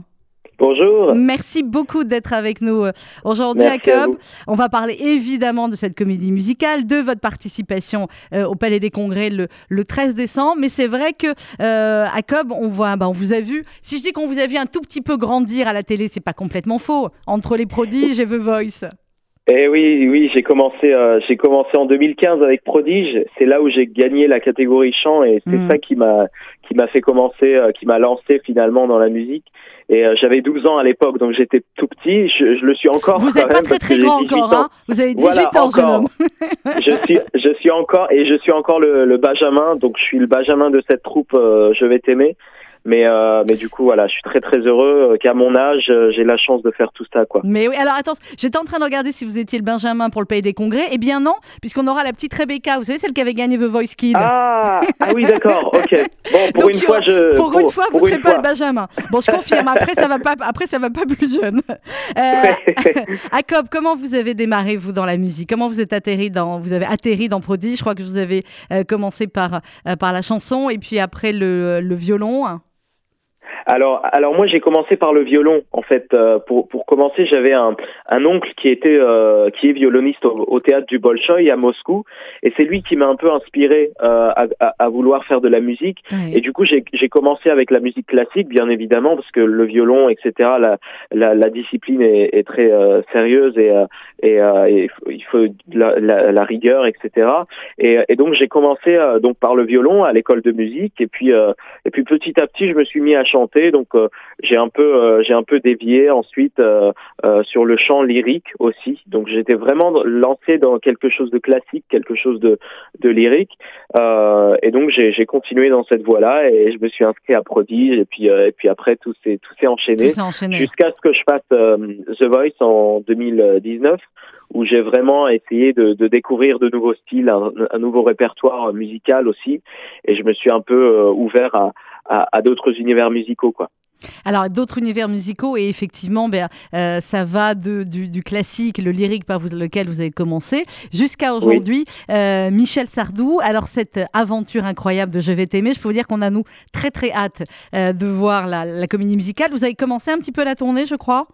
Bonjour. Merci beaucoup d'être avec nous euh, aujourd'hui, Jacob. On va parler évidemment de cette comédie musicale, de votre participation euh, au Palais des Congrès le, le 13 décembre. Mais c'est vrai que, euh, Jacob, on, voit, bah, on vous a vu. Si je dis qu'on vous a vu un tout petit peu grandir à la télé, c'est pas complètement faux. Entre les prodiges et The Voice. Eh oui, oui, j'ai commencé, euh, j'ai commencé en 2015 avec Prodige. C'est là où j'ai gagné la catégorie chant et c'est Mm. ça qui m'a, qui m'a fait commencer, euh, qui m'a lancé finalement dans la musique. Et euh, j'avais 12 ans à l'époque, donc j'étais tout petit. Je, je le suis encore. Vous n'êtes pas très très grand 18 encore. Hein vous avez 18 Voilà, ans, jeune encore. homme. [LAUGHS] je suis, je suis encore et je suis encore le, le Benjamin. Donc je suis le Benjamin de cette troupe. euh, je vais t'aimer. Mais, euh, mais du coup, voilà, je suis très très heureux euh, qu'à mon âge, euh, j'ai la chance de faire tout ça, quoi. Mais oui, alors attends, j'étais en train de regarder si vous étiez le Benjamin pour le Pays des Congrès. Eh bien non, puisqu'on aura la petite Rebecca, vous savez, celle qui avait gagné The Voice Kid. Ah, ah oui, d'accord, [LAUGHS] ok. Bon, pour Donc, une fois, je. Pour, une fois, vous ne serez pas le Benjamin. Bon, je confirme. Après, ça va pas. Après, ça va pas plus jeune. Euh, [LAUGHS] Jacob, comment vous avez démarré vous dans la musique? Comment vous êtes atterri dans Vous avez atterri dans Prodigy? Je crois que vous avez euh, commencé par euh, par la chanson et puis après le, le violon. Alors, alors moi, j'ai commencé par le violon. En fait, Euh, pour pour commencer, j'avais un un oncle qui était euh, qui est violoniste au, au théâtre du Bolchoï à Moscou, et c'est lui qui m'a un peu inspiré euh, à, à, à vouloir faire de la musique. Et du coup, j'ai j'ai commencé avec la musique classique, bien évidemment, parce que le violon, etc. La la, la discipline est, est très euh, sérieuse et euh, et, euh, et il faut- il faut la, la, la rigueur, etc. Et, et donc j'ai commencé euh, donc par le violon à l'école de musique, et puis euh, et puis petit à petit, je me suis mis à chanter. Donc euh, j'ai un peu euh, j'ai un peu dévié ensuite euh, sur le chant lyrique aussi. Donc j'étais vraiment lancé dans quelque chose de classique, quelque chose de de lyrique. Et donc j'ai continué dans cette voie-là et je me suis inscrit à Prodige et puis et puis après tout s'est tout s'est enchaîné jusqu'à ce que je fasse The Voice en 2019 où j'ai vraiment essayé de, de découvrir de nouveaux styles, un, un nouveau répertoire musical aussi et je me suis un peu euh, ouvert à, à, à d'autres univers musicaux quoi. Alors, d'autres univers musicaux, et effectivement, ben, euh, ça va de, du, du classique, le lyrique par lequel vous avez commencé, jusqu'à aujourd'hui, euh, Michel Sardou. Alors, cette aventure incroyable de Je vais t'aimer, je peux vous dire qu'on a, nous, très, très hâte euh, de voir la, la comédie musicale. Vous avez commencé un petit peu la tournée, je crois?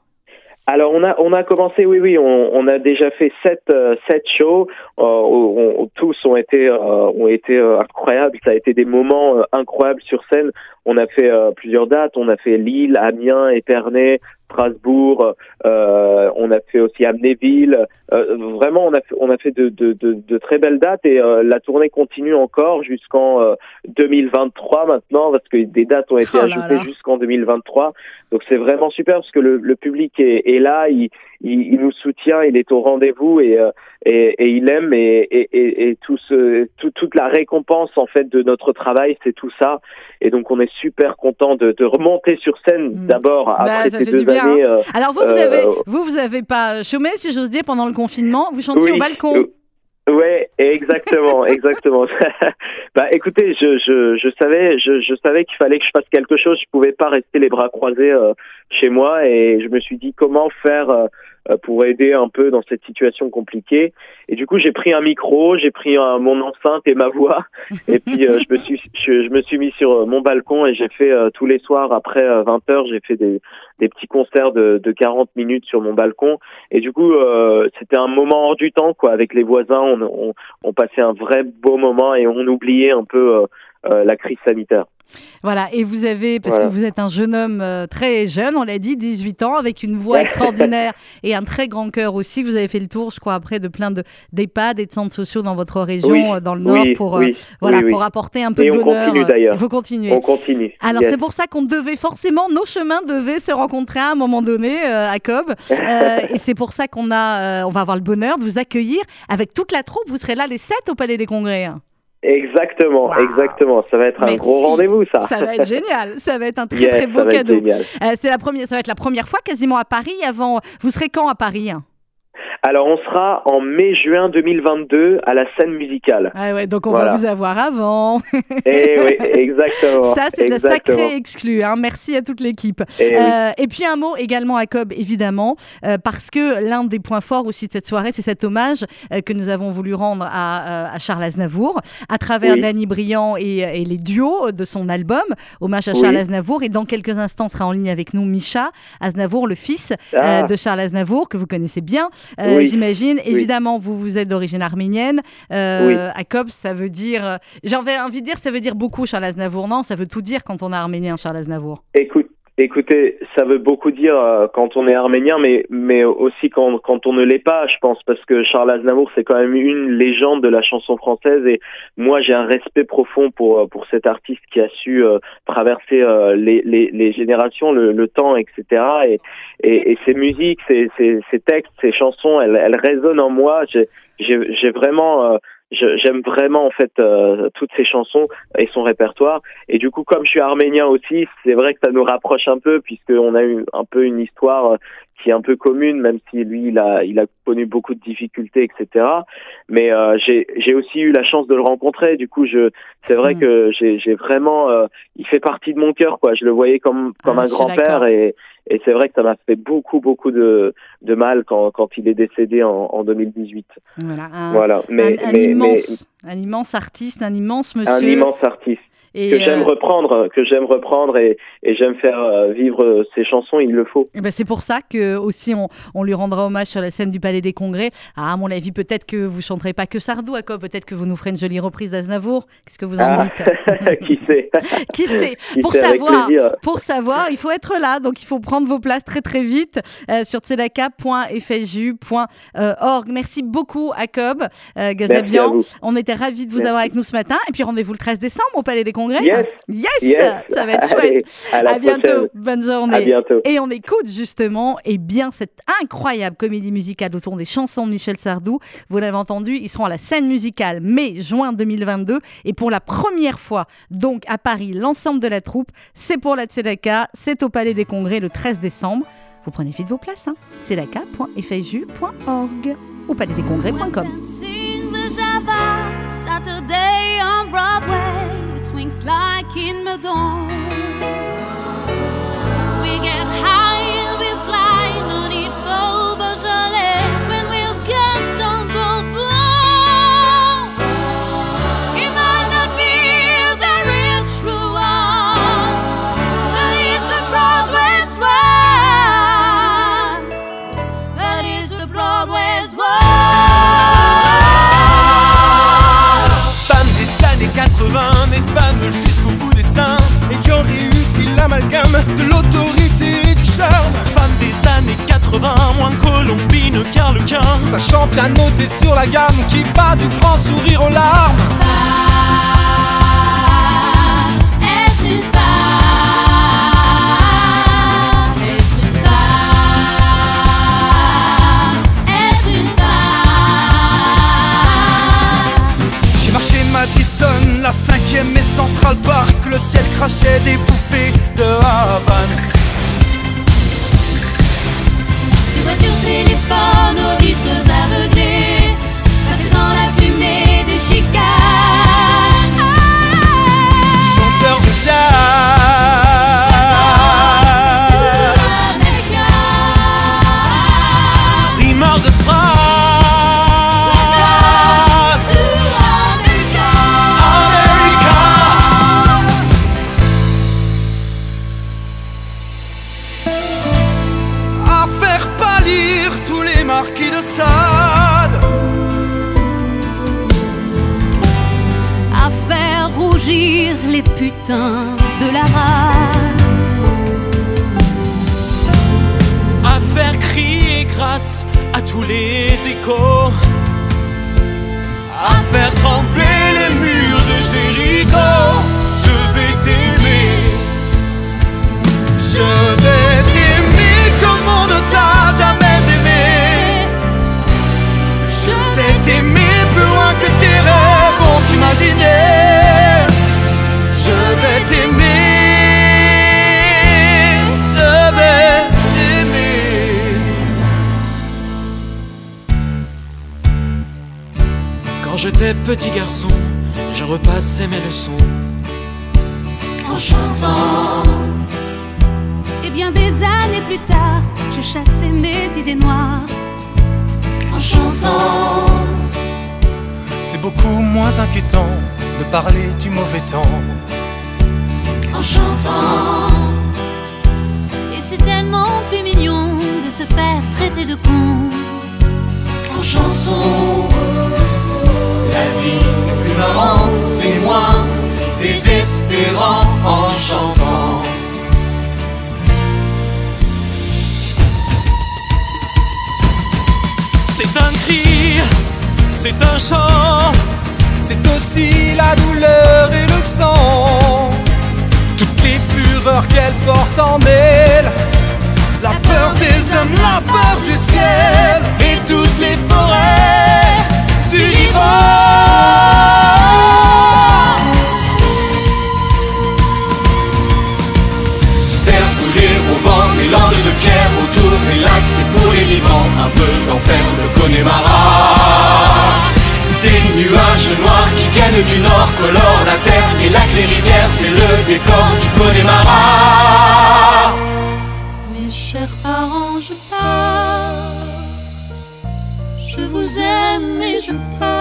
Alors on a on a commencé oui oui on, a déjà fait sept euh, sept shows. Euh, on- tous ont été euh, ont été euh, incroyables. Ça a été des moments euh, incroyables sur scène. On a fait plusieurs dates. On a fait Lille Amiens Épernay Strasbourg, euh, on a fait aussi Amnéville. Euh, vraiment, on a fait, on a fait de, de, de, de très belles dates et euh, la tournée continue encore jusqu'en 2023 maintenant parce que des dates ont été Oh là ajoutées jusqu'en 2023. Donc c'est vraiment super parce que le, le public est, est là, il, il, il nous soutient, il est au rendez-vous et, euh, et, et il aime et, et, et, et tout ce, tout, toute la récompense en fait de notre travail, c'est tout ça. Et donc on est super content de, de remonter sur scène Mm. d'abord Bah, après ça ces deux bien, années. euh, Alors vous, vous Euh, avez, vous, vous avez pas chômé, si j'ose dire, pendant le confinement. Vous chantiez au balcon. euh, Ouais, exactement, [LAUGHS] exactement. [LAUGHS] bah, écoutez, je, je, je savais, je, je savais qu'il fallait que je fasse quelque chose. Je pouvais pas rester les bras croisés euh, chez moi, et je me suis dit comment faire euh, pour aider un peu dans cette situation compliquée. Et du coup, j'ai pris un micro, j'ai pris un- mon enceinte et ma voix, [LAUGHS] et puis euh, je me suis, je, je me suis mis sur euh, mon balcon et j'ai fait euh, tous les soirs après 20 heures, j'ai fait des, des petits concerts de, de 40 minutes sur mon balcon. Et du coup, euh, c'était un moment hors du temps, quoi. Avec les voisins, on, on, on passait un vrai beau moment et on oubliait un peu euh, euh, la crise sanitaire. Voilà, et vous avez, parce Voilà. que vous êtes un jeune homme euh, très jeune, on l'a dit, 18 ans, avec une voix extraordinaire et un très grand cœur aussi. Vous avez fait le tour, je crois, après de plein de d'EHPAD et de centres sociaux dans votre région, Oui, euh, dans le Nord, oui, pour, euh, oui, voilà, pour apporter un peu Et de on bonheur. continue, d'ailleurs. Il faut continuer. On continue. Alors Yes. c'est pour ça qu'on devait forcément, nos chemins devaient se rencontrer à un moment donné à Cobb. [LAUGHS] Et c'est pour ça qu'on a, on va avoir le bonheur de vous accueillir avec toute la troupe. Vous serez là les 7 au Palais des Congrès. Exactement, exactement. Ça va être un Merci. gros rendez-vous, ça. Ça va être génial. Ça va être un très Yes, très beau cadeau. Euh, c'est la première, ça va être la première fois quasiment à Paris. Avant, vous serez quand à Paris hein? Alors, on sera en mai-juin 2022 à la scène musicale. Ah ouais, donc on Voilà. va vous avoir avant. Et oui, [LAUGHS] exactement. Ça, c'est de la sacrée exclue. hein. Merci à toute l'équipe. Et oui. Euh, et puis un mot également à Cobb, évidemment, euh, parce que l'un des points forts aussi de cette soirée, c'est cet hommage euh, que nous avons voulu rendre à, à Charles Aznavour à travers Oui. Danny Briand et, et les duos de son album, hommage à Oui. Charles Aznavour. Et dans quelques instants sera en ligne avec nous Micha Aznavour, le fils Ah. de Charles Aznavour, que vous connaissez bien, euh, Oui. j'imagine. Évidemment, vous, vous êtes d'origine arménienne. Euh, Oui. Ça veut dire... euh, J'avais envie de dire, ça veut dire beaucoup Charles Aznavour. Non, ça veut tout dire quand on est arménien, Charles Aznavour. Écoute, écoutez, ça veut beaucoup dire euh, quand on est arménien, mais, mais aussi quand, quand on ne l'est pas, je pense, parce que Charles Aznavour, c'est quand même une légende de la chanson française, et moi, j'ai un respect profond pour, euh, pour cet artiste qui a su euh, traverser euh, les, les, les générations, le, le temps, etc. Et, et, et ses musiques, ses, ses, ses textes, ses chansons, elles, elles résonnent en moi. J'ai- vraiment... J'aime vraiment en fait euh, toutes ses chansons et son répertoire. Et du coup, comme je suis arménien aussi, c'est vrai que ça nous rapproche un peu puisqu'on a eu un peu une histoire euh, qui est un peu commune, même si lui, il a, il a connu beaucoup de difficultés, etc. Mais euh, j'ai aussi eu la chance de le rencontrer. Du coup, je c'est vrai Hmm. que j'ai vraiment, euh, il fait partie de mon cœur, quoi. Je le voyais comme comme Ah, un grand-père et et c'est vrai que ça m'a fait beaucoup beaucoup de de mal quand quand il est décédé en, en 2018. Voilà, un, voilà. Mais un- un mais mais immense, un immense artiste, un immense monsieur. un immense artiste et, que j'aime euh, reprendre, que j'aime reprendre et, et j'aime faire euh, vivre euh, ses chansons, il le faut. eh ben, c'est pour ça que aussi on, on lui rendra hommage sur la scène du Palais des Congrès. Ah, à mon avis, peut-être que vous chanterez pas que Sardou, à quoi Peut-être que vous nous ferez une jolie reprise d'Aznavour. Qu'est-ce que vous en Ah, dites? [LAUGHS] Qui sait? [LAUGHS] Qui sait? Qui Pour sait, savoir, pour savoir, il faut être là, donc il faut prendre vos places très très vite euh, sur tzedaka.fju.org. Merci beaucoup à euh, à Gazabian. On était ravis de vous Merci. avoir avec nous ce matin. Et puis rendez-vous le 13 décembre au Palais des Congrès. Yes. Yes, Yes. ça va être Allez, chouette. à la bientôt, prochaine. bonne journée. À bientôt. Et on écoute justement et bien cette incroyable comédie musicale autour des chansons de Michel Sardou. Vous l'avez entendu, ils seront à la scène musicale mai-juin 2022 et pour la première fois donc à Paris, l'ensemble de la troupe, c'est pour la Tzedaka, c'est au Palais des Congrès le 13 décembre. Vous prenez vite vos places, hein. tzedaka.fju.org ou palaisdescongrès.com. Saturday on Broadway. Swings like in Madon. We get high and we fly, no need for Beaujolais. Bout des seins Et qui ont réussi l'amalgame de l'autorité et du charme Femmes Colombine, Carlequin. Sachant pianoter sur la gamme qui va du grand sourire aux larmes. Être une femme, être une femme, être une femme. J'ai marché Madison, la cinquième et Central Park, le ciel crachait des bouffées de Havane. Téléphones aux vitres aveuglées, petit garçon, je repassais mes leçons. en chantant. Et bien des années plus tard, je chassais mes idées noires en chantant. C'est beaucoup moins inquiétant de parler du mauvais temps. En chantant. Et c'est tellement plus mignon de se faire traiter de con en chanson. La vie c'est plus marrant, c'est moins désespérant en chantant. C'est un cri, c'est un chant. C'est aussi la douleur et le sang. Toutes les fureurs qu'elle porte en elle. La peur des hommes, la peur du ciel. Et toutes les forêts Un peu d'enfer de Connemara. Des nuages noirs qui viennent du nord colorent la terre. Les lacs, les rivières, c'est le décor du Connemara. Mes chers parents, je pars. Je vous aime et je pars.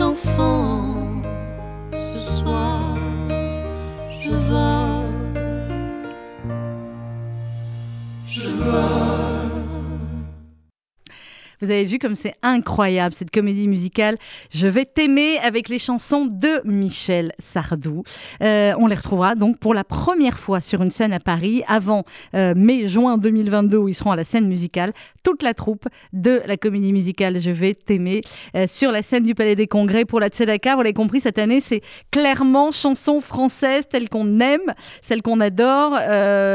d'enfant Vous avez vu comme c'est incroyable cette comédie musicale. Je vais t'aimer avec les chansons de Michel Sardou. Euh, on les retrouvera donc pour la première fois sur une scène à Paris avant euh, mai-juin 2022 où ils seront à la scène musicale. Toute la troupe de la comédie musicale Je vais t'aimer euh, sur la scène du Palais des Congrès pour la Tzedaka. Vous l'avez compris, cette année c'est clairement chanson française telle qu'on aime, celle qu'on adore,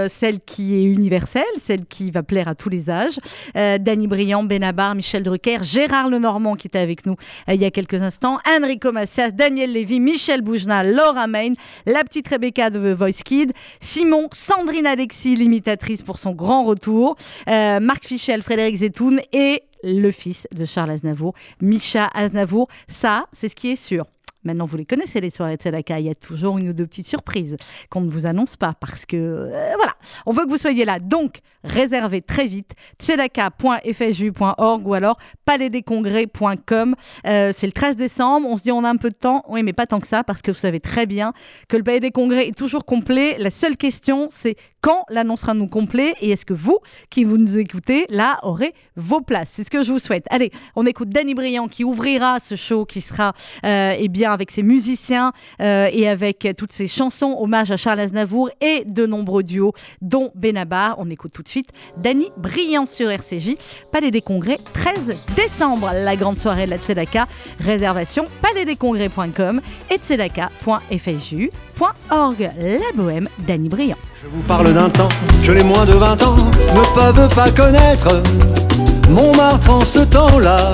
celle qui est universelle, celle qui va plaire à tous les âges. Danny Briand, Benabar, Michel Drucker, Gérard Lenormand qui était avec nous euh, il y a quelques instants, Enrico Macias, Daniel Lévy, Michel Boujna, Laura Main, la petite Rebecca de The Voice Kid, Simon, Sandrine Alexis, l'imitatrice pour son grand retour, euh, Marc Fichel, Frédéric Zetoun et le fils de Charles Aznavour, Micha Aznavour. Ça, c'est ce qui est sûr. Maintenant, vous les connaissez, les soirées de Tzedaka. Il y a toujours une ou deux petites surprises qu'on ne vous annonce pas parce que, euh, voilà, on veut que vous soyez là. Donc, réservez très vite tzedaka.fju.org ou alors palaisdescongrès.com. Euh, c'est le 13 décembre. On se dit, on a un peu de temps. Oui, mais pas tant que ça parce que vous savez très bien que le Palais des Congrès est toujours complet. La seule question, c'est quand l'annoncera-nous complet et est-ce que vous, qui vous nous écoutez, là, aurez vos places? C'est ce que je vous souhaite. Allez, on écoute Danny Briand qui ouvrira ce show qui sera, euh, eh bien, avec ses musiciens euh, et avec toutes ses chansons, hommage à Charles Aznavour et de nombreux duos, dont Benabar. On écoute tout de suite Dany Brillant sur RCJ. Palais des Congrès, 13 décembre, la grande soirée de la Tzedaka. Réservation palaisdescongrès.com et tzedaka.fju.org. La bohème, Dany Brillant. Je vous parle d'un temps que les moins de 20 ans ne peuvent pas connaître. Montmartre en ce temps-là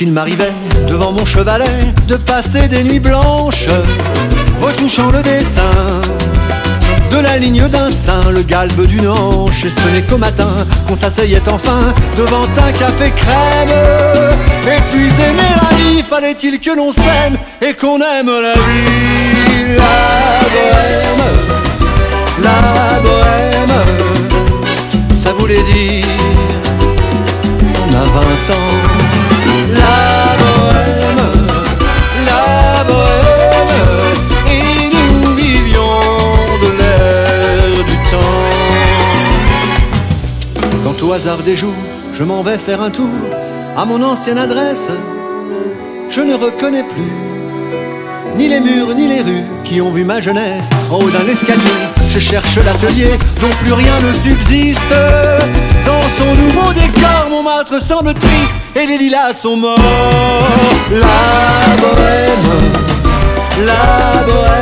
Il m'arrivait, devant mon chevalet, de passer des nuits blanches, retouchant le dessin de la ligne d'un sein, le galbe d'une hanche. Et ce n'est qu'au matin qu'on s'asseyait enfin devant un café crème. Puis aimer la vie, fallait-il que l'on s'aime et qu'on aime la vie? La bohème, la bohème, ça voulait dire on a 20 ans. Au hasard des jours, je m'en vais faire un tour à mon ancienne adresse, je ne reconnais plus ni les murs ni les rues qui ont vu ma jeunesse. En haut d'un escalier, je cherche l'atelier dont plus rien ne subsiste. Dans son nouveau décor, Montmartre semble triste et les lilas sont morts. La bohème, la bohème.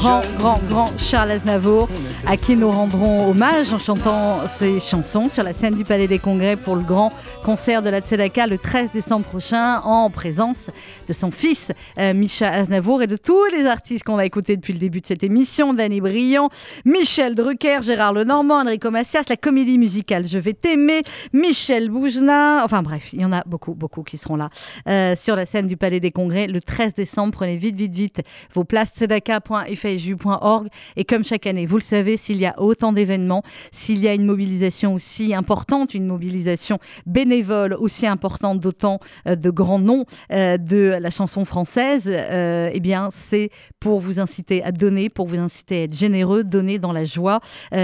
Grand, grand, grand Charles Aznavour, à qui nous rendrons hommage en chantant ses chansons sur la scène du Palais des Congrès pour le grand concert de la Tzedaka le 13 décembre prochain, en présence de son fils euh, Micha Aznavour et de tous les artistes qu'on va écouter depuis le début de cette émission, Danny Briand, Michel Drucker, Gérard Lenormand, Enrico Macias, la comédie musicale Je vais t'aimer, Michel Boujna, enfin bref, il y en a beaucoup, beaucoup qui seront là euh, sur la scène du Palais des Congrès le 13 décembre. Prenez vite, vite, vite vos places et comme chaque année, vous le savez, s'il y a autant d'événements, s'il y a une mobilisation aussi importante, une mobilisation bénévole aussi importante d'autant euh, de grands noms euh, de la chanson française, euh, eh bien, c'est pour vous inciter à donner, pour vous inciter à être généreux, donner dans la joie,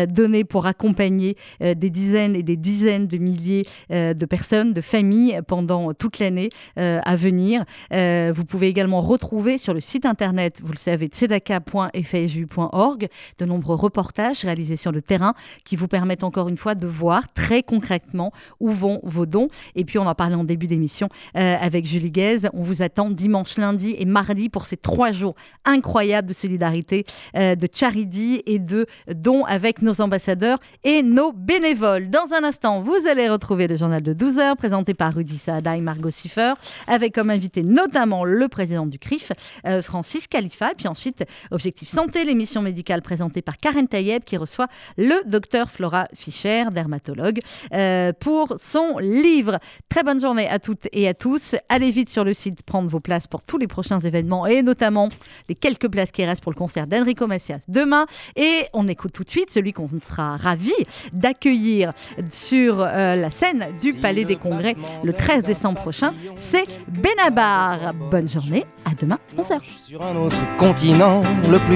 donner pour accompagner des dizaines et des dizaines de milliers de personnes, de familles pendant toute l'année à venir. Vous pouvez également retrouver sur le site internet, vous le savez, tzedaka.fju.org, de nombreux reportages réalisés sur le terrain qui vous permettent encore une fois de voir très concrètement où vont vos dons. Et puis, on en parlait en début d'émission euh, avec Julie Guez. On vous attend dimanche, lundi et mardi pour ces trois jours incroyables de solidarité, euh, de charity et de dons avec nos ambassadeurs et nos bénévoles. Dans un instant, vous allez retrouver le journal de 12 heures présenté par Rudy Saada et Margot Siffer, avec comme invité notamment le président du CRIF, euh, Francis Khalifa. Et puis ensuite, Objectif Santé, l'émission médicale présentée par Karen Tayeb qui reçoit le docteur Flora Fischer, dermatologue, euh, pour son livre. Très bonne journée à toutes et à tous. Allez vite sur le site prendre vos places pour tous les prochains événements et notamment les quelques places qui restent pour le concert d'Enrico Macias demain. Et on écoute tout de suite celui qu'on sera ravi d'accueillir sur euh, la scène du Palais des Congrès le 13 décembre prochain. C'est Benabar. Bonne journée, à demain, 11h. Sur un autre continent, le plus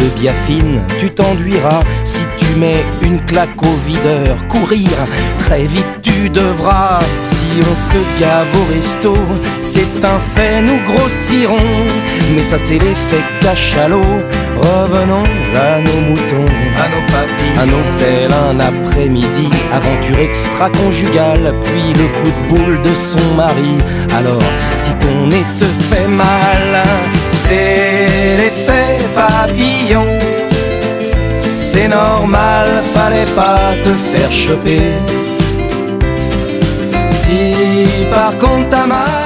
de biafine tu t'enduiras. Si tu mets une claque au videur, courir, très vite tu devras. Si on se gave au resto, c'est un fait, nous grossirons. Mais ça c'est l'effet cachalot. Revenons à nos moutons, à nos papilles, un hôtel, un après-midi, aventure extra-conjugale, puis le coup de boule de son mari. Alors, si ton nez te fait mal, c'est l'effet papillon. C'est normal, fallait pas te faire choper. Si par contre t'as mal.